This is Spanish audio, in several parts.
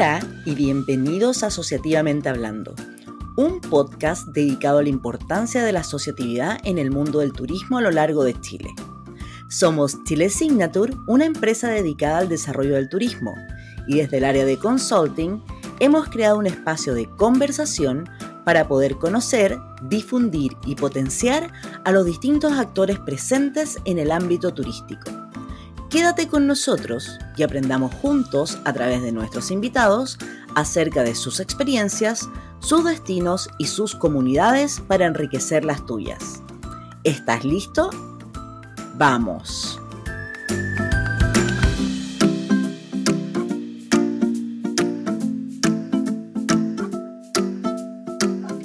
Hola y bienvenidos a Asociativamente Hablando, un podcast dedicado a la importancia de la asociatividad en el mundo del turismo a lo largo de Chile. Somos Chile Signature, una empresa dedicada al desarrollo del turismo, y desde el área de consulting hemos creado un espacio de conversación para poder conocer, difundir y potenciar a los distintos actores presentes en el ámbito turístico. Quédate con nosotros y aprendamos juntos a través de nuestros invitados acerca de sus experiencias, sus destinos y sus comunidades para enriquecer las tuyas. ¿Estás listo? ¡Vamos!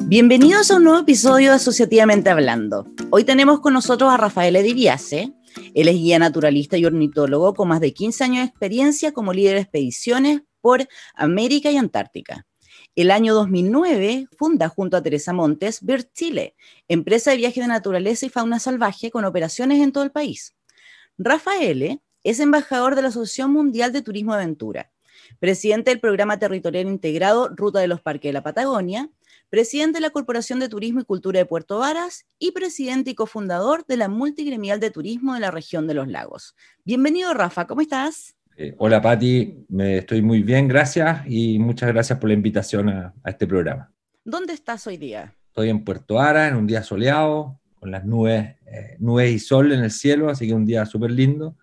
Bienvenidos a un nuevo episodio de Asociativamente Hablando. Hoy tenemos con nosotros a Rafael Ediviase. Él es guía naturalista y ornitólogo con más de 15 años de experiencia como líder de expediciones por América y Antártica. El año 2009 funda junto a Teresa Montes BIRD Chile, empresa de viaje de naturaleza y fauna salvaje con operaciones en todo el país. Rafael es embajador de la Asociación Mundial de Turismo Aventura, presidente del Programa Territorial Integrado Ruta de los Parques de la Patagonia, presidente de la Corporación de Turismo y Cultura de Puerto Varas y presidente y cofundador de la Multigremial de Turismo de la región de los lagos. Bienvenido, Rafa, ¿cómo estás? Eh, hola, Patti, me estoy muy bien, gracias y muchas gracias por la invitación a, este programa. ¿Dónde estás hoy día? Estoy en Puerto Varas, en un día soleado, con las nubes, eh, nubes y sol en el cielo, así que un día súper lindo.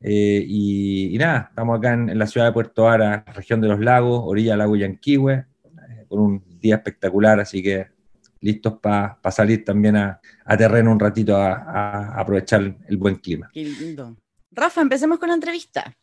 Eh, y, nada, estamos acá en, la ciudad de Puerto Varas, región de los lagos, orilla del lago Yanquihue, con un día espectacular, así que listos para salir también a, terreno un ratito a, aprovechar el buen clima. Qué lindo. Rafa, empecemos con la entrevista.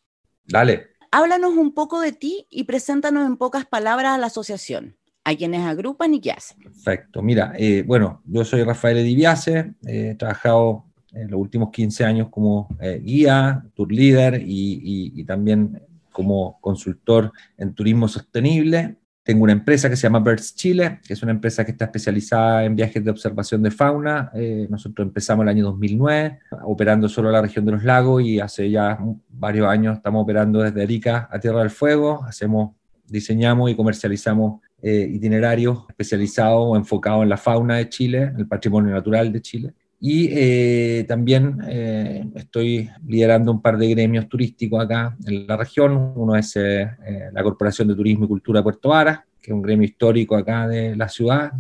Dale. Háblanos un poco de ti y preséntanos en pocas palabras a la asociación, a quienes agrupan y qué hacen. Perfecto. Mira, eh, bueno, yo soy Rafael Ediviase, he trabajado en los últimos 15 años como eh, guía, tour leader y también como consultor en turismo sostenible. Tengo una empresa que se llama Birds Chile, que es una empresa que está especializada en viajes de observación de fauna. Eh, nosotros empezamos el año 2009, operando solo la región de los lagos y hace ya varios años estamos operando desde Arica a Tierra del Fuego. Hacemos, diseñamos y comercializamos eh, itinerarios especializados o enfocados en la fauna de Chile, el patrimonio natural de Chile. Y eh, también eh, estoy liderando un par de gremios turísticos acá en la región. Uno es eh, la Corporación de Turismo y Cultura de Puerto Varas, que es un gremio histórico acá de la ciudad,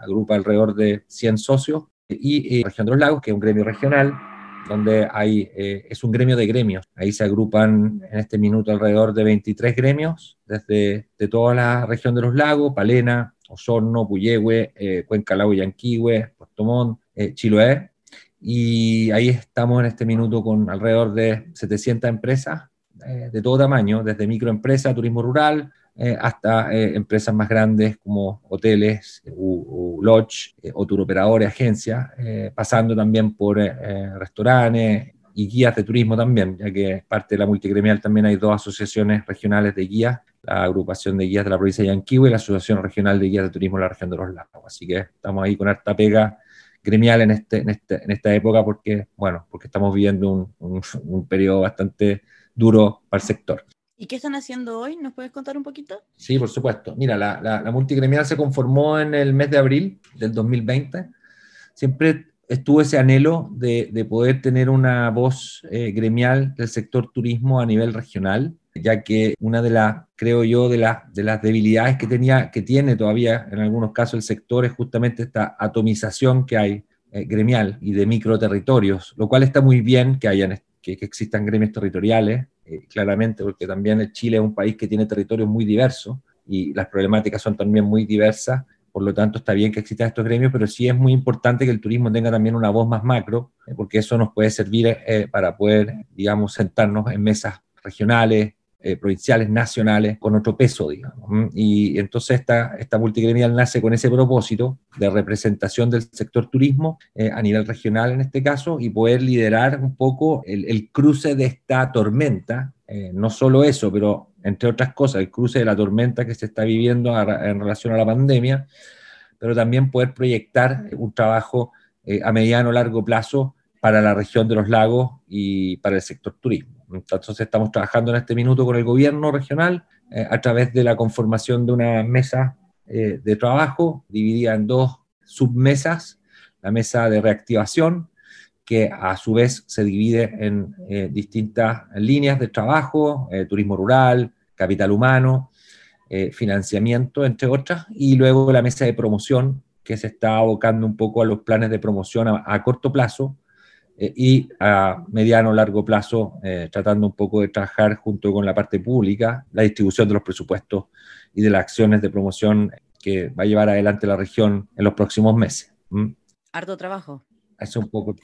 agrupa alrededor de 100 socios. Y Región de los Lagos, que es un gremio regional, donde hay, es un gremio de gremios. Ahí se agrupan en este minuto alrededor de 23 gremios, desde de toda la región de los lagos, Palena, Osorno, Puyehue, Cuenca, Lago Yanquihue, Puerto Montt, eh, Chiloé, y ahí estamos en este minuto con alrededor de 700 empresas eh, de todo tamaño, desde microempresas, turismo rural, eh, hasta empresas más grandes como hoteles, u, lodge, o tour operadores, agencias, pasando también por restaurantes y guías de turismo también, ya que parte de la multigremial también hay dos asociaciones regionales de guías, la agrupación de guías de la provincia de Yanquihue y la Asociación Regional de Guías de Turismo de la región de los lagos. Así que estamos ahí con harta pega gremial en, este, en, este, en esta época porque, bueno, porque estamos viviendo un, un, periodo bastante duro para el sector. ¿Y qué están haciendo hoy? ¿Nos puedes contar un poquito? Sí, por supuesto. Mira, la, la, multigremial se conformó en el mes de abril del 2020. Siempre estuvo ese anhelo de, de poder tener una voz eh, gremial del sector turismo a nivel regional ya que una de las, creo yo, de, las de las debilidades que, tenía, que tiene todavía en algunos casos el sector es justamente esta atomización que hay eh, gremial y de microterritorios, lo cual está muy bien que, hayan, que, existan gremios territoriales, eh, claramente, porque también Chile es un país que tiene territorios muy diversos y las problemáticas son también muy diversas, por lo tanto está bien que existan estos gremios, pero sí es muy importante que el turismo tenga también una voz más macro, eh, porque eso nos puede servir para poder, digamos, sentarnos en mesas regionales, eh, provinciales, nacionales, con otro peso, digamos. Y entonces esta, esta multigremial nace con ese propósito de representación del sector turismo eh, a nivel regional en este caso y poder liderar un poco el, cruce de esta tormenta, eh, no solo eso, pero entre otras cosas, el cruce de la tormenta que se está viviendo en relación a la pandemia, pero también poder proyectar un trabajo a mediano o largo plazo para la región de los lagos y para el sector turismo. Entonces estamos trabajando en este minuto con el gobierno regional a través de la conformación de una mesa de trabajo dividida en dos submesas, la mesa de reactivación, que a su vez se divide en distintas líneas de trabajo, turismo rural, capital humano, financiamiento, entre otras, y luego la mesa de promoción, que se está abocando un poco a los planes de promoción a, corto plazo eh, y a mediano o largo plazo, eh, tratando un poco de trabajar junto con la parte pública la distribución de los presupuestos y de las acciones de promoción que va a llevar adelante la región en los próximos meses. Harto trabajo. Eso un poco.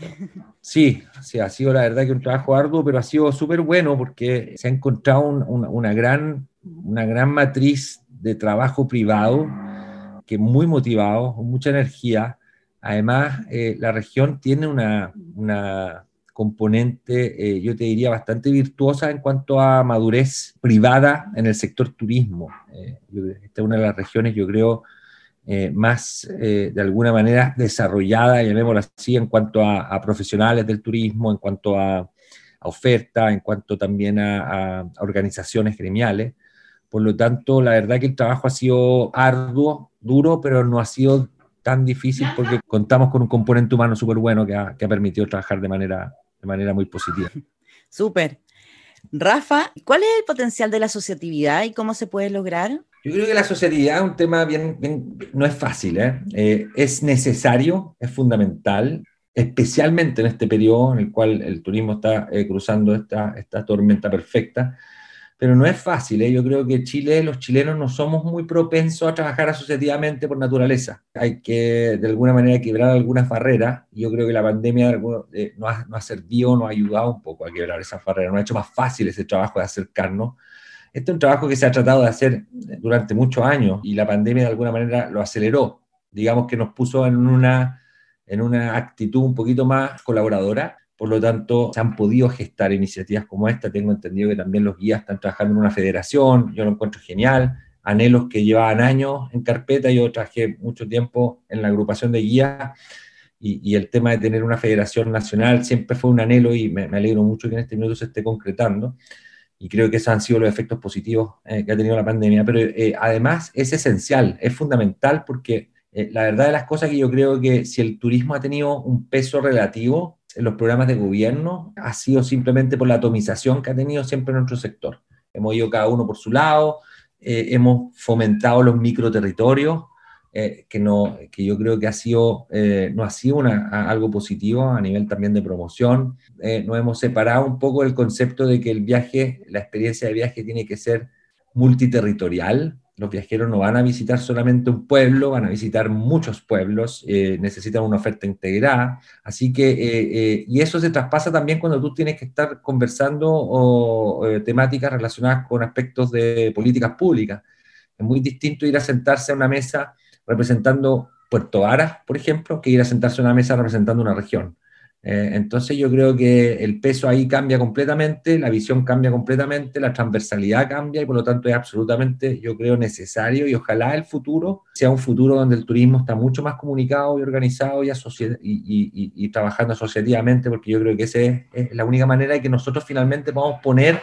Sí, sí, ha sido la verdad que un trabajo arduo, pero ha sido súper bueno porque se ha encontrado una, gran, una gran matriz de trabajo privado que muy motivado, con mucha energía. Además, eh, la región tiene una, una componente, eh, yo te diría, bastante virtuosa en cuanto a madurez privada en el sector turismo. Eh, esta es una de las regiones, yo creo, más de alguna manera desarrollada, llamémoslo así, en cuanto a, profesionales del turismo, en cuanto a, a, oferta, en cuanto también a, a organizaciones gremiales. Por lo tanto, la verdad que el trabajo ha sido arduo, duro, pero no ha sido tan difícil porque contamos con un componente humano súper bueno que ha, que ha, permitido trabajar de manera, de manera muy positiva. Súper. Rafa, ¿cuál es el potencial de la asociatividad y cómo se puede lograr? Yo creo que la asociatividad es un tema bien, no es fácil, ¿eh? Eh, es necesario, es fundamental, especialmente en este periodo en el cual el turismo está eh, cruzando esta, esta tormenta perfecta pero no es fácil. ¿eh? Yo creo que Chile, los chilenos no somos muy propensos a trabajar asociativamente por naturaleza. Hay que, de alguna manera, quebrar algunas barreras. Yo creo que la pandemia eh, nos, ha, ha, servido, nos ha ayudado un poco a quebrar esas barreras, nos ha hecho más fácil ese trabajo de acercarnos. Este es un trabajo que se ha tratado de hacer durante muchos años y la pandemia de alguna manera lo aceleró. Digamos que nos puso en una, en una actitud un poquito más colaboradora por lo tanto, se han podido gestar iniciativas como esta. Tengo entendido que también los guías están trabajando en una federación. Yo lo encuentro genial. Anhelos que llevaban años en carpeta. Yo trabajé mucho tiempo en la agrupación de guías y, el tema de tener una federación nacional siempre fue un anhelo y me, alegro mucho que en este minuto se esté concretando. Y creo que esos han sido los efectos positivos eh, que ha tenido la pandemia. Pero eh, además es esencial, es fundamental porque eh, la verdad de las cosas que yo creo que si el turismo ha tenido un peso relativo los programas de gobierno ha sido simplemente por la atomización que ha tenido siempre nuestro sector. Hemos ido cada uno por su lado, eh, hemos fomentado los microterritorios, eh, que, no, que yo creo que ha sido, eh, no ha sido una, algo positivo a nivel también de promoción. nos hemos separado un poco del concepto de que el viaje, la experiencia de viaje tiene que ser multiterritorial, los viajeros no van a visitar solamente un pueblo, van a visitar muchos pueblos, eh, necesitan una oferta integrada. Así que, eh, eh, y eso se traspasa también cuando tú tienes que estar conversando o, temáticas relacionadas con aspectos de políticas públicas. Es muy distinto ir a sentarse a una mesa representando Puerto Varas, por ejemplo, que ir a sentarse a una mesa representando una región. Eh, entonces yo creo que el peso ahí cambia completamente, la visión cambia completamente, la transversalidad cambia y por lo tanto es absolutamente, yo creo, necesario y ojalá el futuro sea un futuro donde el turismo está mucho más comunicado y organizado y, y, trabajando asociativamente porque yo creo que esa es, la única manera de que nosotros finalmente podamos poner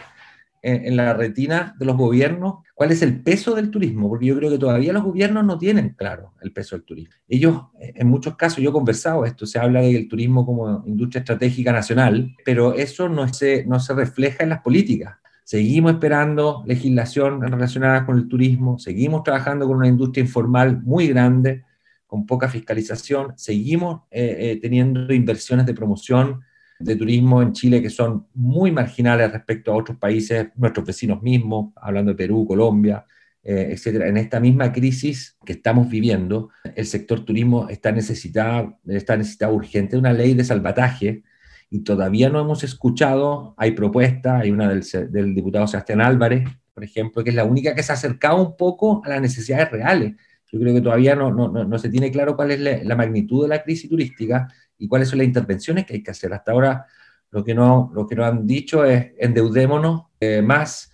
en, la retina de los gobiernos cuál es el peso del turismo, porque yo creo que todavía los gobiernos no tienen claro el peso del turismo. Ellos, en muchos casos, yo he conversado esto, se habla del turismo como industria estratégica nacional, pero eso no se, no se refleja en las políticas. Seguimos esperando legislación relacionada con el turismo, seguimos trabajando con una industria informal muy grande, con poca fiscalización, seguimos eh, eh, teniendo inversiones de promoción de turismo en Chile que son muy marginales respecto a otros países, nuestros vecinos mismos, hablando de Perú, Colombia, eh, etcétera. En esta misma crisis que estamos viviendo, el sector turismo está necesitado, está necesitado urgente una ley de salvataje y todavía no hemos escuchado, hay propuestas, hay una del, del diputado Sebastián Álvarez, por ejemplo, que es la única que se ha acercado un poco a las necesidades reales. Yo creo que todavía no, no, no se tiene claro cuál es la, la magnitud de la crisis turística y cuáles son las intervenciones que hay que hacer. Hasta ahora lo que no, lo que nos han dicho es endeudémonos eh, más.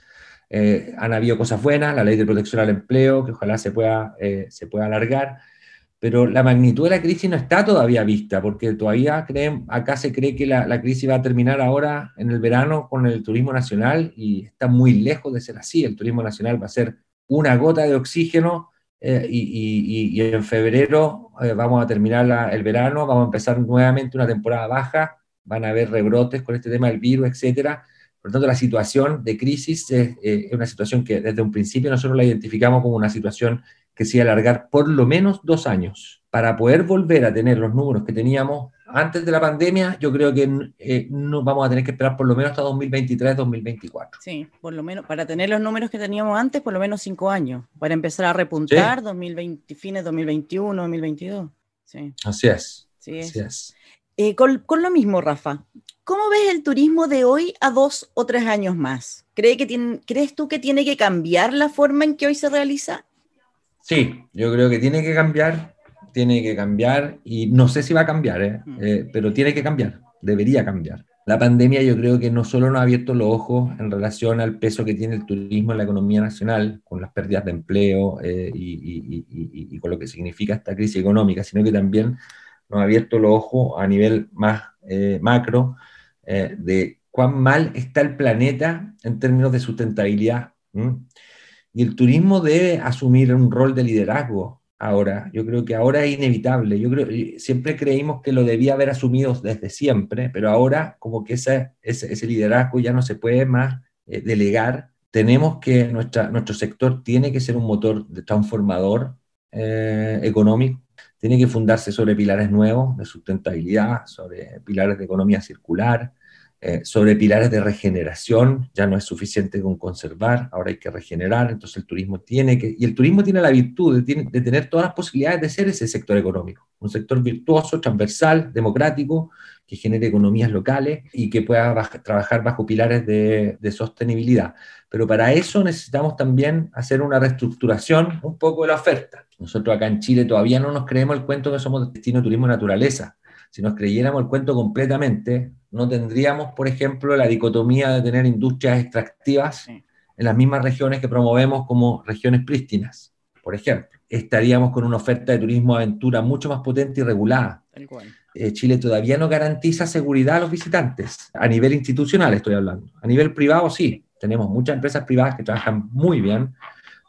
Eh, han habido cosas buenas, la ley de protección al empleo, que ojalá se pueda, eh, se pueda alargar, pero la magnitud de la crisis no está todavía vista, porque todavía creen, acá se cree que la, crisis va a terminar ahora en el verano con el turismo nacional y está muy lejos de ser así. El turismo nacional va a ser una gota de oxígeno eh, y, en febrero eh, vamos a terminar el verano, vamos a empezar nuevamente una temporada baja, van a haber rebrotes con este tema del virus, etcétera. Por lo tanto, la situación de crisis es, eh, es una situación que desde un principio nosotros la identificamos como una situación que se iba a alargar por lo menos dos años. Para poder volver a tener los números que teníamos antes de la pandemia, yo creo que eh, no vamos a tener que esperar por lo menos hasta 2023-2024. Sí, por lo menos, para tener los números que teníamos antes, por lo menos cinco años, para empezar a repuntar 2020, fines 2021, 2022. Sí. Así es. Sí, así es. Eh, con, lo mismo, Rafa, ¿cómo ves el turismo de hoy a dos o tres años más? ¿Cree que ¿Crees tú que tiene que cambiar la forma en que hoy se realiza? Sí, yo creo que tiene que cambiar, tiene que cambiar y no sé si va a cambiar, ¿eh? Mm. Eh, pero tiene que cambiar, debería cambiar. La pandemia yo creo que no solo nos ha abierto los ojos en relación al peso que tiene el turismo en la economía nacional, con las pérdidas de empleo eh, y, con lo que significa esta crisis económica, sino que también nos ha abierto los ojos a nivel más macro de cuán mal está el planeta en términos de sustentabilidad. Y el turismo debe asumir un rol de liderazgo ahora. Yo creo que ahora es inevitable. Yo creo, siempre creímos que lo debía haber asumido desde siempre, pero ahora como que ese, liderazgo ya no se puede más eh, delegar. Tenemos que, nuestro sector tiene que ser un motor transformador eh, económico, tiene que fundarse sobre pilares nuevos de sustentabilidad, sobre pilares de economía circular, eh, sobre pilares de regeneración, ya no es suficiente con conservar, ahora hay que regenerar, entonces el turismo tiene que, y el turismo tiene la virtud de, de tener todas las posibilidades de ser ese sector económico, un sector virtuoso, transversal, democrático, que genere economías locales y que pueda trabajar bajo pilares de, de, sostenibilidad. Pero para eso necesitamos también hacer una reestructuración un poco de la oferta. Nosotros acá en Chile todavía no nos creemos el cuento que somos destino de turismo naturaleza. Si nos creyéramos el cuento completamente, no tendríamos, por ejemplo, la dicotomía de tener industrias extractivas en las mismas regiones que promovemos como regiones prístinas, por ejemplo. Estaríamos con una oferta de turismo aventura mucho más potente y regulada. Eh, Chile todavía no garantiza seguridad a los visitantes, a nivel institucional estoy hablando. A nivel privado sí, tenemos muchas empresas privadas que trabajan muy bien,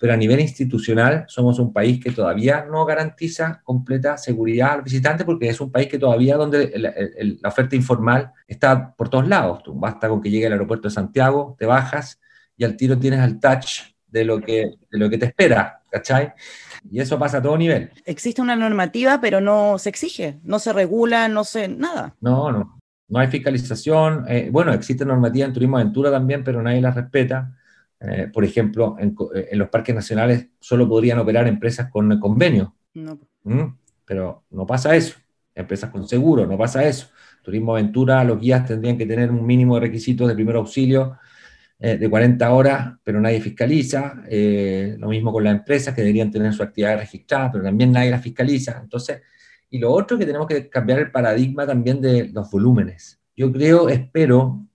pero a nivel institucional somos un país que todavía no garantiza completa seguridad al visitante porque es un país que todavía donde la, oferta informal está por todos lados. Tú basta con que llegue al aeropuerto de Santiago, te bajas y al tiro tienes el touch de lo que, de lo que te espera, ¿cachai? Y eso pasa a todo nivel. Existe una normativa, pero no se exige, no se regula, no se, nada. No, no, no hay fiscalización. Eh, bueno, existe normativa en turismo aventura también, pero nadie la respeta. Eh, por ejemplo, en, los parques nacionales solo podrían operar empresas con convenio. ¿Mm? Pero no pasa eso. Empresas con seguro, no pasa eso. Turismo Aventura, los guías tendrían que tener un mínimo de requisitos de primer auxilio eh, de 40 horas, pero nadie fiscaliza. Eh, lo mismo con las empresas que deberían tener su actividad registrada, pero también nadie la fiscaliza. Entonces, y lo otro que tenemos que cambiar el paradigma también de los volúmenes. Yo creo, espero,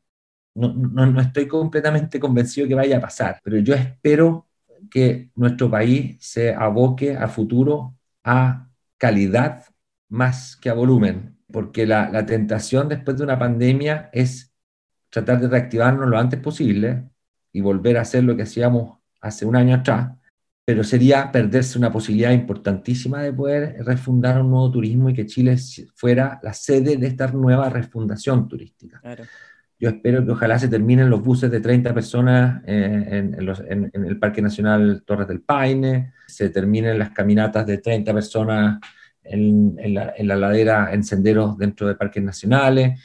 no, estoy completamente convencido que vaya a pasar, pero yo espero que nuestro país se aboque a futuro a calidad más que a volumen, porque la, la, tentación después de una pandemia es tratar de reactivarnos lo antes posible y volver a hacer lo que hacíamos hace un año atrás, pero sería perderse una posibilidad importantísima de poder refundar un nuevo turismo y que Chile fuera la sede de esta nueva refundación turística. Claro. Yo espero que ojalá se terminen los buses de 30 personas eh, en, el Parque Nacional Torres del Paine, se terminen las caminatas de 30 personas en, la, ladera, en senderos dentro de parques nacionales,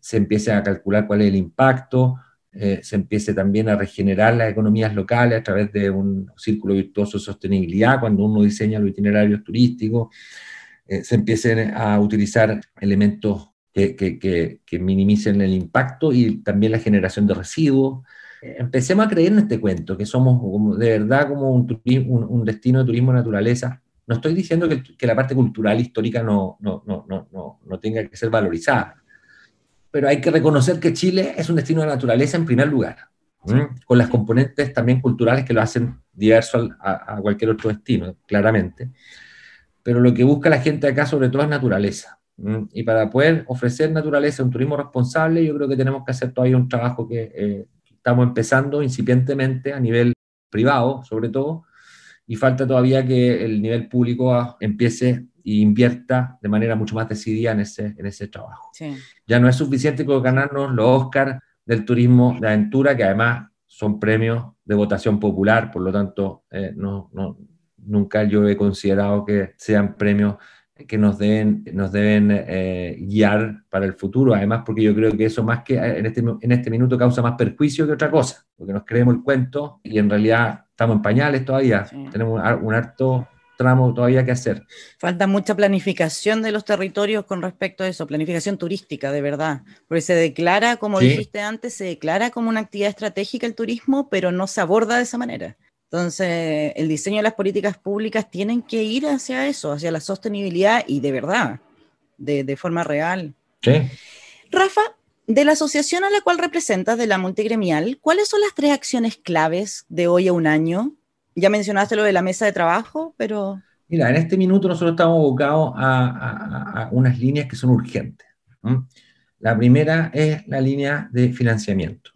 se empiece a calcular cuál es el impacto, eh, se empiece también a regenerar las economías locales a través de un círculo virtuoso de sostenibilidad cuando uno diseña los itinerarios turísticos, eh, se empiecen a utilizar elementos que, minimicen el impacto y también la generación de residuos. Empecemos a creer en este cuento, que somos de verdad como un, un, destino de turismo naturaleza. No estoy diciendo que, la parte cultural histórica no, no, no, no, tenga que ser valorizada, pero hay que reconocer que Chile es un destino de naturaleza en primer lugar, con las componentes también culturales que lo hacen diverso a, a cualquier otro destino, claramente pero lo que busca la gente acá sobre todo es naturaleza. Y para poder ofrecer naturaleza, un turismo responsable, yo creo que tenemos que hacer todavía un trabajo que eh, estamos empezando incipientemente a nivel privado, sobre todo, y falta todavía que el nivel público empiece e invierta de manera mucho más decidida en ese, en ese trabajo. Ya no es suficiente con ganarnos los Oscars del turismo de aventura, que además son premios de votación popular, por lo tanto, eh, no, no, nunca yo he considerado que sean premios que nos deben, nos deben eh, guiar para el futuro, además porque yo creo que eso más que en este, en este minuto causa más perjuicio que otra cosa, porque nos creemos el cuento y en realidad estamos en pañales todavía, tenemos un harto tramo todavía que hacer. Falta mucha planificación de los territorios con respecto a eso, planificación turística, de verdad, porque se declara, como dijiste antes, se declara como una actividad estratégica el turismo, pero no se aborda de esa manera. Entonces, el diseño de las políticas públicas tienen que ir hacia eso, hacia la sostenibilidad y de verdad, de, forma real. Sí. Rafa, de la asociación a la cual representas, de la multigremial, ¿cuáles son las tres acciones claves de hoy a un año? Ya mencionaste lo de la mesa de trabajo, pero... Mira, en este minuto nosotros estamos abocados a, unas líneas que son urgentes. La primera es la línea de financiamiento.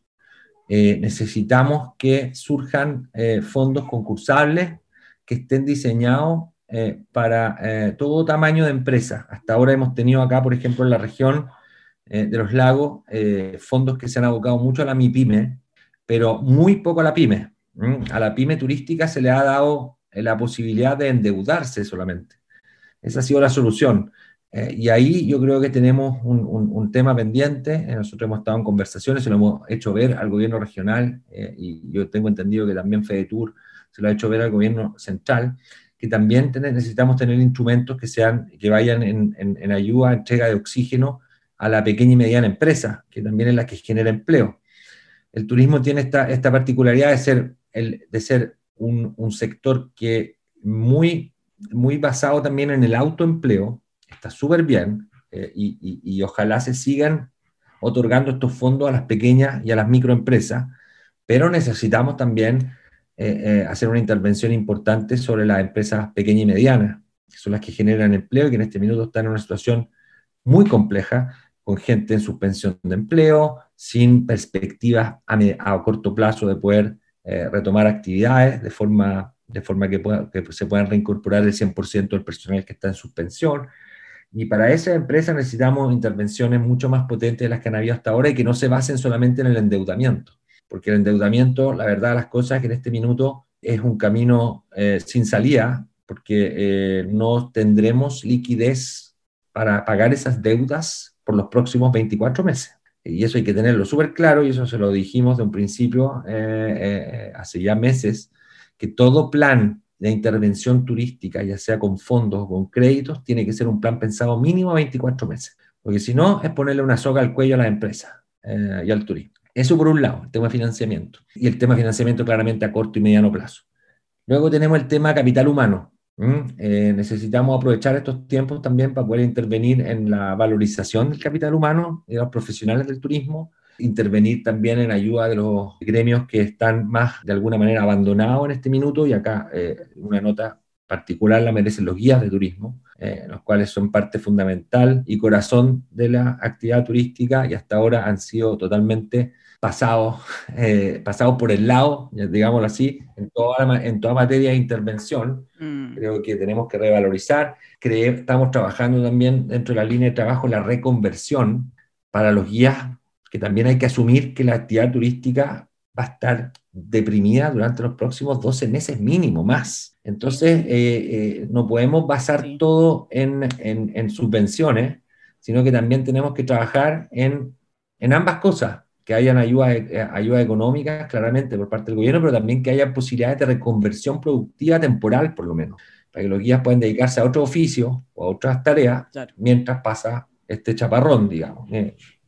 Eh, necesitamos que surjan eh, fondos concursables que estén diseñados eh, para todo tamaño de empresa. Hasta ahora hemos tenido acá, por ejemplo, en la región de los lagos, fondos que se han abocado mucho a la MIPYME, pero muy poco a la PYME. A la PYME turística se le ha dado la posibilidad de endeudarse solamente. Esa ha sido la solución. Eh, y ahí yo creo que tenemos un, un, tema pendiente. Eh, nosotros hemos estado en conversaciones, se lo hemos hecho ver al gobierno regional eh, y yo tengo entendido que también FEDETUR se lo ha hecho ver al gobierno central, que también necesitamos tener instrumentos que, sean, que vayan en, en, ayuda, entrega de oxígeno a la pequeña y mediana empresa, que también es la que genera empleo. El turismo tiene esta, esta particularidad de ser, el, de ser un, un sector que muy, muy basado también en el autoempleo, está súper bien eh, y, ojalá se sigan otorgando estos fondos a las pequeñas y a las microempresas, pero necesitamos también eh, eh, hacer una intervención importante sobre las empresas pequeñas y medianas, que son las que generan empleo y que en este minuto están en una situación muy compleja, con gente en suspensión de empleo, sin perspectivas a, corto plazo de poder retomar actividades de forma, de forma que, que se puedan reincorporar el 100% del personal que está en suspensión. Y para esa empresa necesitamos intervenciones mucho más potentes de las que han habido hasta ahora y que no se basen solamente en el endeudamiento. Porque el endeudamiento, la verdad, las cosas es que en este minuto es un camino eh, sin salida, porque eh, no tendremos liquidez para pagar esas deudas por los próximos 24 meses. Y eso hay que tenerlo súper claro, y eso se lo dijimos de un principio eh, hace ya meses, que todo plan de intervención turística, ya sea con fondos o con créditos, tiene que ser un plan pensado mínimo a 24 meses, porque si no es ponerle una soga al cuello a las empresas eh, y al turismo. Eso por un lado, el tema de financiamiento. Y el tema de financiamiento claramente a corto y mediano plazo. Luego tenemos el tema capital humano. Eh, necesitamos aprovechar estos tiempos también para poder intervenir en la valorización del capital humano de los profesionales del turismo, intervenir también en ayuda de los gremios que están más de alguna manera abandonados en este minuto y acá eh, una nota particular la merecen los guías de turismo, eh, los cuales son parte fundamental y corazón de la actividad turística y hasta ahora han sido totalmente pasados, eh, pasados por el lado, digámoslo así, en toda, en toda materia de intervención. Mm. Creo que tenemos que revalorizar. estamos trabajando también dentro de la línea de trabajo la reconversión para los guías que también hay que asumir que la actividad turística va a estar deprimida durante los próximos 12 meses mínimo, más. Entonces, eh, eh, no podemos basar todo en, en, subvenciones, sino que también tenemos que trabajar en, en ambas cosas, que hayan ayuda, eh, ayuda económica, claramente, por parte del gobierno, pero también que haya posibilidades de reconversión productiva temporal, por lo menos, para que los guías puedan dedicarse a otro oficio o a otras tareas mientras pasa este chaparrón, digamos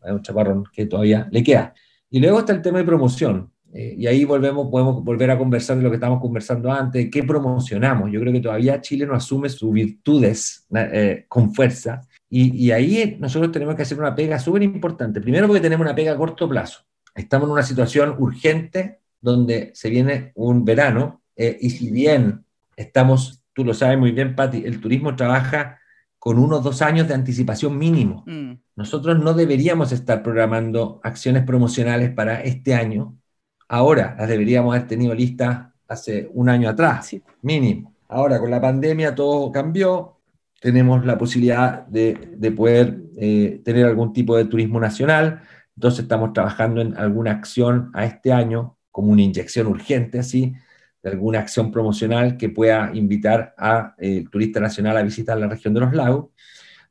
hay un chaparrón que todavía le queda. Y luego está el tema de promoción. Eh, y ahí volvemos, podemos volver a conversar de lo que estábamos conversando antes, qué promocionamos. Yo creo que todavía Chile no asume sus virtudes eh, con fuerza. Y, y, ahí nosotros tenemos que hacer una pega súper importante. Primero porque tenemos una pega a corto plazo. Estamos en una situación urgente donde se viene un verano eh, y si bien estamos tú lo sabes muy bien, Patti, el turismo trabaja con unos dos años de anticipación mínimo. Mm. Nosotros no deberíamos estar programando acciones promocionales para este año. Ahora las deberíamos haber tenido listas hace un año atrás, mínimo. Ahora con la pandemia todo cambió, tenemos la posibilidad de, poder eh, tener algún tipo de turismo nacional, entonces estamos trabajando en alguna acción a este año, como una inyección urgente, así, de alguna acción promocional que pueda invitar al eh, turista nacional a visitar la región de los lagos,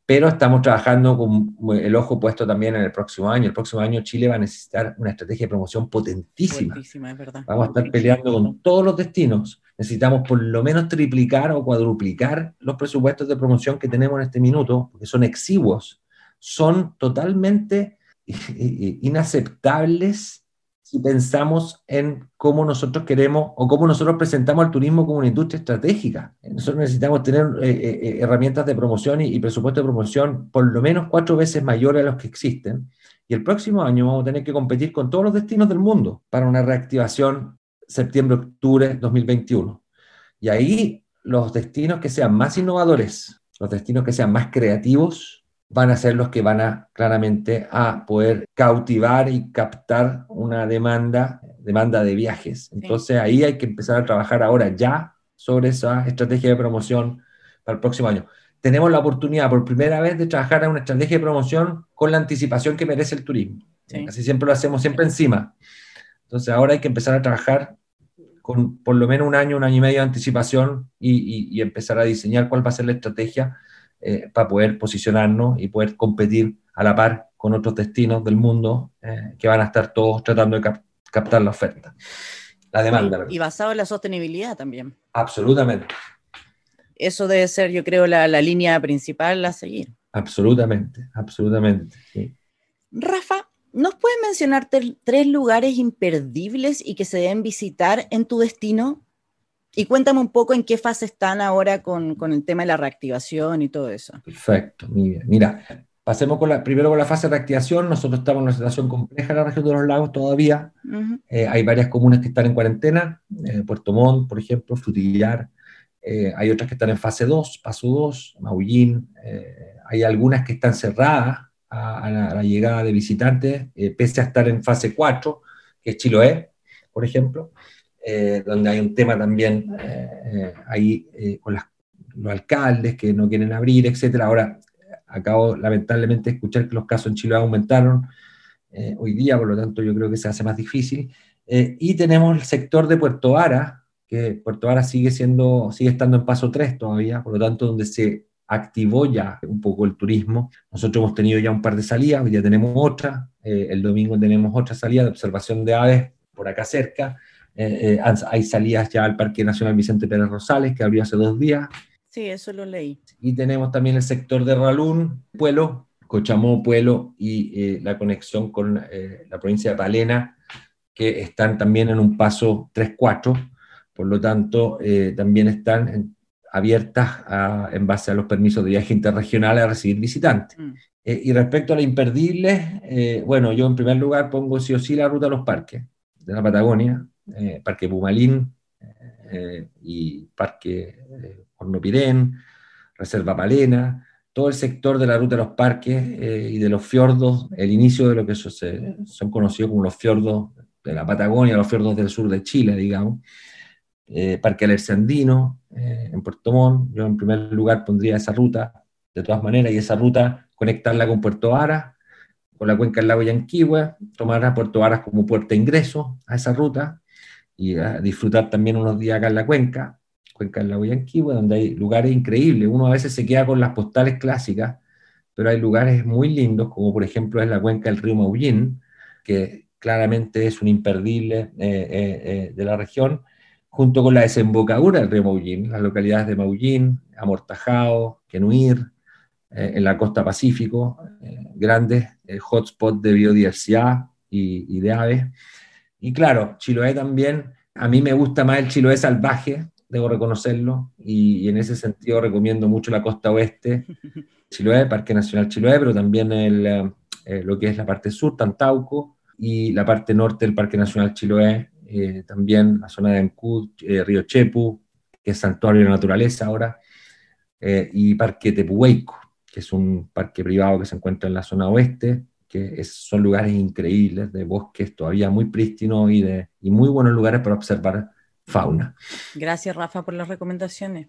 pero estamos trabajando con el ojo puesto también en el próximo año. El próximo año Chile va a necesitar una estrategia de promoción potentísima. Es verdad. Vamos a estar peleando con todos los destinos. Necesitamos por lo menos triplicar o cuadruplicar los presupuestos de promoción que tenemos en este minuto, porque son exiguos, son totalmente inaceptables si pensamos en cómo nosotros queremos o cómo nosotros presentamos al turismo como una industria estratégica. Nosotros necesitamos tener eh, eh, eh, herramientas de promoción y, y, presupuesto de promoción por lo menos cuatro veces mayores a los que existen. Y el próximo año vamos a tener que competir con todos los destinos del mundo para una reactivación septiembre-octubre 2021. Y ahí los destinos que sean más innovadores, los destinos que sean más creativos, van a ser los que van a claramente a poder cautivar y captar una demanda, demanda de viajes. Entonces ahí hay que empezar a trabajar ahora ya sobre esa estrategia de promoción para el próximo año. Tenemos la oportunidad por primera vez de trabajar en una estrategia de promoción con la anticipación que merece el turismo. Así siempre lo hacemos, siempre encima. Entonces ahora hay que empezar a trabajar con por lo menos un año, un año y medio de anticipación y, y empezar a diseñar cuál va a ser la estrategia eh, para poder posicionarnos y poder competir a la par con otros destinos del mundo eh, que van a estar todos tratando de captar la oferta, la demanda. Y, basado en la sostenibilidad también. Absolutamente. Eso debe ser, yo creo, la, la línea principal a seguir. Absolutamente, absolutamente. Rafa, ¿nos puedes mencionar tres lugares imperdibles y que se deben visitar en tu destino? Y cuéntame un poco en qué fase están ahora con, con, el tema de la reactivación y todo eso. Perfecto, mira, pasemos con la, primero con la fase de reactivación. Nosotros estamos en una situación compleja en la región de los lagos todavía. Eh, hay varias comunas que están en cuarentena, eh, Puerto Montt, por ejemplo, Frutillar. Eh, hay otras que están en fase 2, paso 2, Maullín. hay algunas que están cerradas a, la, a la, llegada de visitantes, pese a estar en fase 4, que es Chiloé, por ejemplo. Eh, donde hay un tema también eh, eh, ahí con los alcaldes que no quieren abrir, etcétera. Ahora, acabo lamentablemente de escuchar que los casos en Chile aumentaron hoy día, por lo tanto yo creo que se hace más difícil. y tenemos el sector de Puerto Vara, que Puerto Vara sigue, siendo, sigue estando en paso 3 todavía, por lo tanto donde se activó ya un poco el turismo. Nosotros hemos tenido ya un par de salidas, hoy ya tenemos otra, el domingo tenemos otra salida de observación de aves por acá cerca, eh, eh, hay salidas ya al Parque Nacional Vicente Pérez Rosales, que abrió hace dos días. Sí, eso lo leí. Y tenemos también el sector de Ralún, Pueblo, Cochamó, Pueblo y eh, la conexión con la provincia de Palena, que están también en un paso 3-4, por lo tanto, también están abiertas en base a los permisos de viaje interregional a recibir visitantes. Mm. y respecto a lo imperdible, bueno, yo en primer lugar pongo sí o sí la ruta a los parques de la Patagonia, eh, Parque Pumalín eh, y Parque eh, Hornopirén, Reserva Palena, todo el sector de la ruta de los parques y de los fiordos, el inicio de lo que son conocidos como los fiordos de la Patagonia, los fiordos del sur de Chile, digamos. Parque Alercendino, en Puerto Montt, yo en primer lugar pondría esa ruta, de todas maneras, y esa ruta conectarla con Puerto Vara, con la cuenca del lago Yanquihue, tomar a Puerto Varas como puerta de ingreso a esa ruta, y a disfrutar también unos días acá en la cuenca, cuenca del lago Yanquihue, donde hay lugares increíbles. Uno a veces se queda con las postales clásicas, pero hay lugares muy lindos, como por ejemplo es la cuenca del río Maullín, que claramente es un imperdible eh, eh, eh, de la región, junto con la desembocadura del río Maullín, las localidades de Maullín, Amortajao, Quenuir, en la costa Pacífico, grandes hotspots de biodiversidad y de aves. Y claro, Chiloé también, a mí me gusta más el Chiloé salvaje, debo reconocerlo, y, en ese sentido recomiendo mucho la costa oeste, Chiloé, Parque Nacional Chiloé, pero también el, eh, lo que es la parte sur, Tantauco, y la parte norte del Parque Nacional Chiloé, eh, también la zona de Ancud, eh, Río Chepu, que es Santuario de la Naturaleza ahora, eh, y Parque Tepuhueico, que es un parque privado que se encuentra en la zona oeste, que son lugares increíbles, de bosques todavía muy prístinos y, de, y muy buenos lugares para observar fauna. Gracias, Rafa, por las recomendaciones.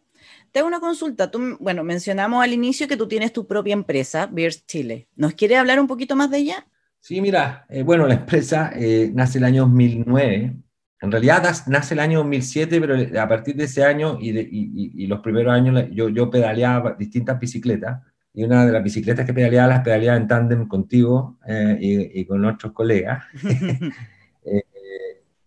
Tengo una consulta. Tú, bueno, mencionamos al inicio que tú tienes tu propia empresa, Beers Chile. ¿Nos quieres hablar un poquito más de ella? Sí, mira, eh, bueno, la empresa eh, nace el año 2009. En realidad nace el año 2007, pero a partir de ese año y, y, los primeros años yo, yo pedaleaba distintas bicicletas y una de las bicicletas que pedaleaba las pedaleaba en tándem contigo eh, y, con otros colegas, eh,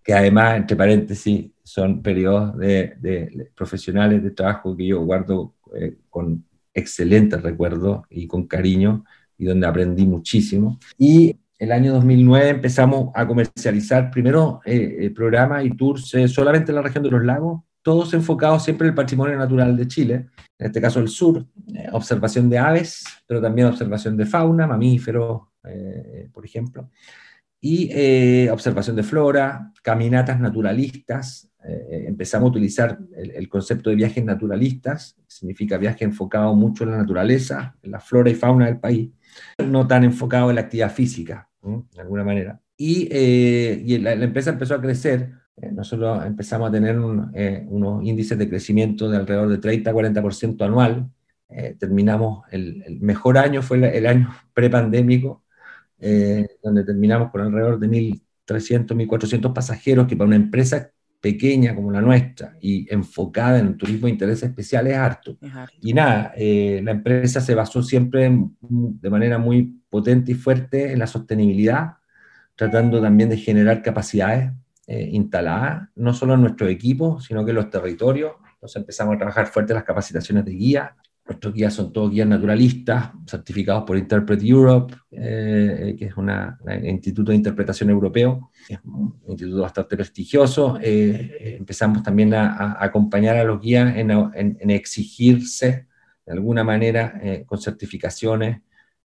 que además, entre paréntesis, son periodos de, profesionales de trabajo que yo guardo eh, con excelentes recuerdos y con cariño y donde aprendí muchísimo. Y el año 2009 empezamos a comercializar primero programas y tours solamente en la región de los lagos, todos enfocados siempre en el patrimonio natural de Chile, en este caso el sur, eh, observación de aves, pero también observación de fauna, mamíferos, eh, por ejemplo, y eh, observación de flora, caminatas naturalistas. empezamos a utilizar el, concepto de viajes naturalistas, significa viaje enfocado mucho en la naturaleza, en la flora y fauna del país, no tan enfocado en la actividad física, de alguna manera. Y, la empresa empezó a crecer eh, nosotros empezamos a tener eh, unos índices de crecimiento de alrededor de 30-40% anual. Eh, terminamos, el, mejor año fue el, año prepandémico, donde terminamos con alrededor de 1.300, 1.400 pasajeros, que para una empresa pequeña como la nuestra y enfocada en el turismo de interés especial es harto. Y nada, la empresa se basó siempre de manera muy potente y fuerte en la sostenibilidad, tratando también de generar capacidades eh, instalada, no solo en nuestro equipo, sino que en los territorios. Entonces empezamos a trabajar fuerte las capacitaciones de guía. Nuestros guías son todos guías naturalistas, certificados por Interpret Europe, eh, que es un instituto de interpretación europeo, es un instituto bastante prestigioso. Eh, empezamos también a, acompañar a los guías en, en, exigirse de alguna manera con certificaciones,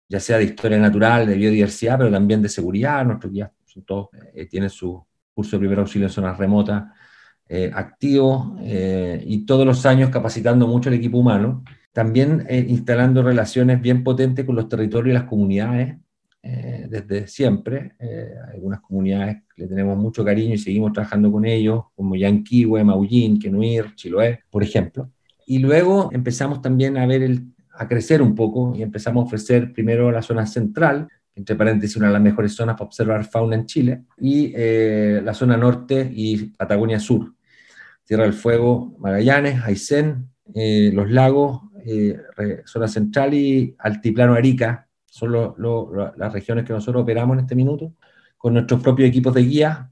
ya sea de historia natural, de biodiversidad, pero también de seguridad. Nuestros guías son todos, tienen su, curso de primer auxilio en zonas remotas eh, activo eh, y todos los años capacitando mucho el equipo humano, también eh, instalando relaciones bien potentes con los territorios y las comunidades desde siempre. algunas comunidades le tenemos mucho cariño y seguimos trabajando con ellos, como Yanquihue, Maullín, Quenuir, Chiloé, por ejemplo. Y luego empezamos también a ver el, a crecer un poco y empezamos a ofrecer primero la zona central, entre paréntesis, una de las mejores zonas para observar fauna en Chile, y eh, la zona norte y Patagonia Sur, Tierra del Fuego, Magallanes, Aysén, eh, los lagos, eh, zona central y Altiplano Arica, son las regiones que nosotros operamos en este minuto, con nuestros propios equipos de guía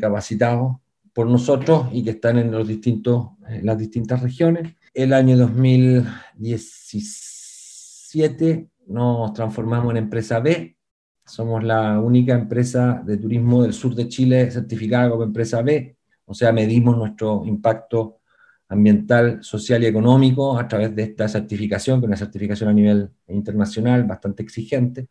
capacitados por nosotros y que están en, los distintos, en las distintas regiones. El año 2017 nos transformamos en empresa B. Somos la única empresa de turismo del sur de Chile certificada como empresa B. O sea, medimos nuestro impacto ambiental, social y económico a través de esta certificación, que es una certificación a nivel internacional bastante exigente.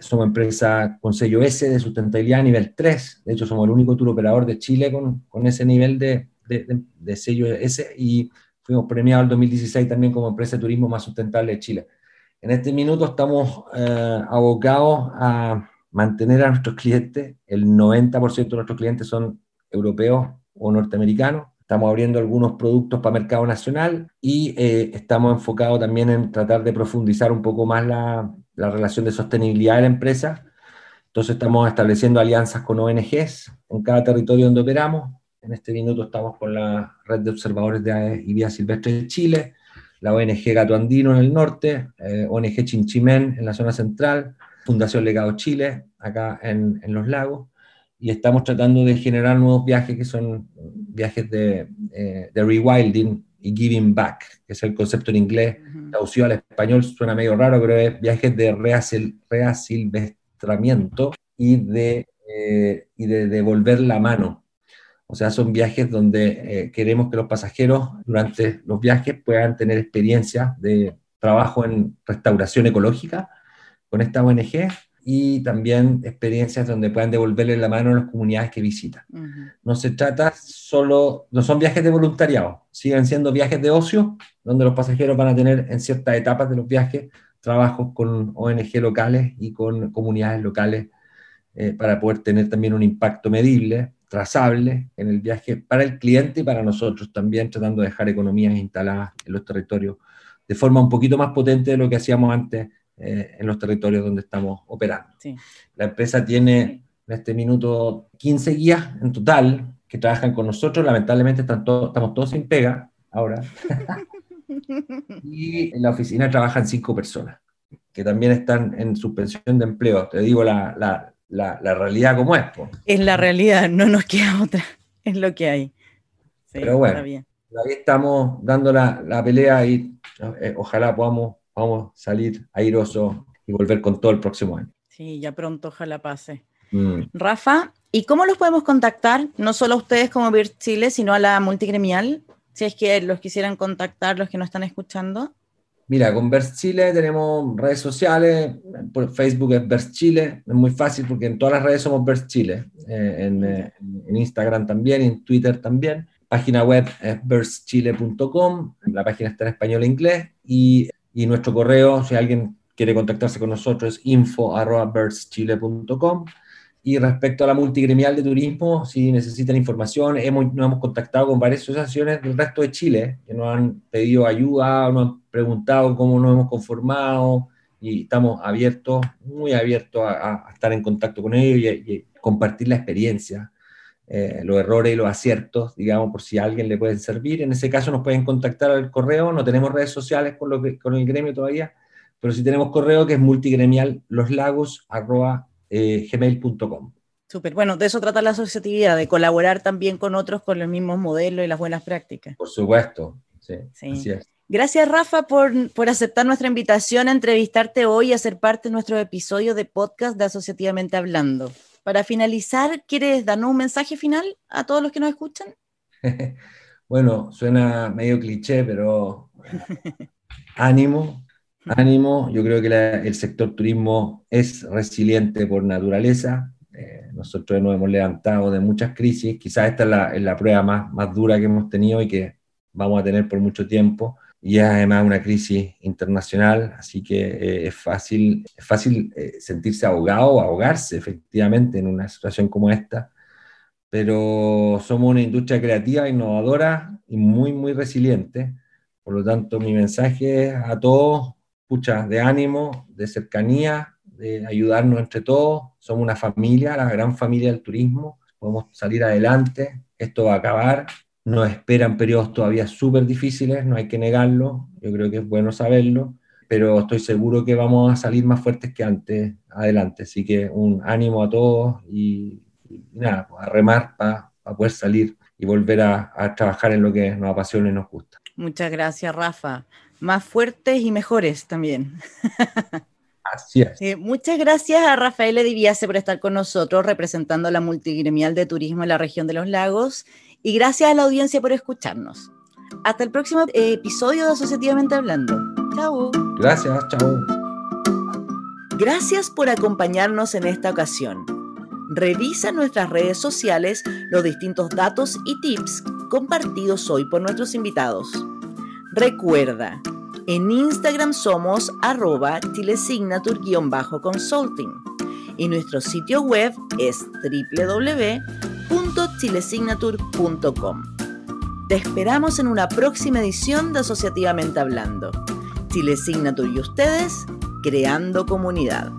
Somos empresa con sello S de sustentabilidad a nivel 3. De hecho, somos el único tour operador de Chile con, con ese nivel de, de, de, sello S y fuimos premiados en 2016 también como empresa de turismo más sustentable de Chile. En este minuto estamos eh, abocados a mantener a nuestros clientes. El 90% de nuestros clientes son europeos o norteamericanos. Estamos abriendo algunos productos para mercado nacional y eh, estamos enfocados también en tratar de profundizar un poco más la, la relación de sostenibilidad de la empresa. Entonces estamos estableciendo alianzas con ONGs en cada territorio donde operamos. En este minuto estamos con la Red de Observadores de y Vías Silvestres de Chile, la ONG Gato Andino en el norte, eh, ONG Chinchimén en la zona central, Fundación Legado Chile, acá en, los lagos, y estamos tratando de generar nuevos viajes que son viajes de, eh, de rewilding y giving back, que es el concepto en inglés, traducido al español suena medio raro, pero es viajes de reasilvestramiento y de, eh, y de devolver la mano o sea, son viajes donde eh, queremos que los pasajeros durante los viajes puedan tener experiencia de trabajo en restauración ecológica con esta ONG y también experiencias donde puedan devolverle la mano a las comunidades que visitan. No se trata solo, no son viajes de voluntariado, siguen siendo viajes de ocio, donde los pasajeros van a tener en ciertas etapas de los viajes trabajos con ONG locales y con comunidades locales eh, para poder tener también un impacto medible, trazable en el viaje para el cliente y para nosotros también, tratando de dejar economías instaladas en los territorios de forma un poquito más potente de lo que hacíamos antes eh, en los territorios donde estamos operando. La empresa tiene en este minuto 15 guías en total que trabajan con nosotros. Lamentablemente están estamos todos sin pega ahora. y en la oficina trabajan cinco personas que también están en suspensión de empleo. Te digo la, la, la, realidad como es. Es la realidad, no nos queda otra, es lo que hay. Pero bueno, ahí estamos dando la, la pelea y eh, ojalá podamos a salir airosos y volver con todo el próximo año. Sí, ya pronto ojalá pase. Mm. Rafa, ¿y cómo los podemos contactar? No solo a ustedes como Virt Chile, sino a la multigremial, si es que los quisieran contactar, los que nos están escuchando. Mira, con Vers Chile tenemos redes sociales, Facebook es Vers Chile, es muy fácil porque en todas las redes somos Vers Chile, eh, en, eh, en, Instagram también, en Twitter también. Página web es verschile.com, la página está en español e inglés y y nuestro correo, si alguien quiere contactarse con nosotros, es info.birdschile.com. Y respecto a la multigremial de turismo, si necesitan información, hemos, nos hemos contactado con varias asociaciones del resto de Chile que nos han pedido ayuda, nos han preguntado cómo nos hemos conformado y estamos abiertos, muy abiertos a, estar en contacto con ellos y, compartir la experiencia, eh, los errores y los aciertos, digamos, por si a alguien le pueden servir. En ese caso nos pueden contactar al correo, no tenemos redes sociales con, lo que, con el gremio todavía, pero sí tenemos correo que es multigremial eh, gmail.com. Súper, bueno, de eso trata la asociatividad, de colaborar también con otros con los mismos modelos y las buenas prácticas. Por supuesto, sí, así es. Gracias, Rafa, por, por, aceptar nuestra invitación a entrevistarte hoy y a ser parte de nuestro episodio de podcast de Asociativamente Hablando. Para finalizar, ¿quieres darnos un mensaje final a todos los que nos escuchan? bueno, suena medio cliché, pero ánimo, ánimo. Yo creo que el sector turismo es resiliente por naturaleza. Eh, nosotros nos hemos levantado de muchas crisis. Quizás esta es la, es la prueba más, más dura que hemos tenido y que vamos a tener por mucho tiempo y es además una crisis internacional, así que eh, es fácil, es fácil eh, sentirse ahogado ahogarse efectivamente en una situación como esta, pero somos una industria creativa, innovadora y muy, muy resiliente. Por lo tanto, mi mensaje a todos, pucha, de ánimo, de cercanía, de ayudarnos entre todos. Somos una familia, la gran familia del turismo. Podemos salir adelante, esto va a acabar nos esperan periodos todavía súper difíciles, no hay que negarlo, yo creo que es bueno saberlo, pero estoy seguro que vamos a salir más fuertes que antes adelante. Así que un ánimo a todos y, nada, pues, a remar para poder salir y volver a, trabajar en lo que nos apasiona y nos gusta. Muchas gracias, Rafa. Más fuertes y mejores también. Así es. muchas gracias a Rafael Ediviase por estar con nosotros representando la multigremial de turismo en la región de los lagos y gracias a la audiencia por escucharnos. Hasta el próximo episodio de Asociativamente Hablando. Chao. Gracias, chao. Gracias por acompañarnos en esta ocasión. Revisa nuestras redes sociales los distintos datos y tips compartidos hoy por nuestros invitados. Recuerda, en Instagram somos arroba chilesignature-consulting y nuestro sitio web es www chilesignature.com. Te esperamos en una próxima edición de Asociativamente Hablando. Chile Signature y ustedes, creando comunidad.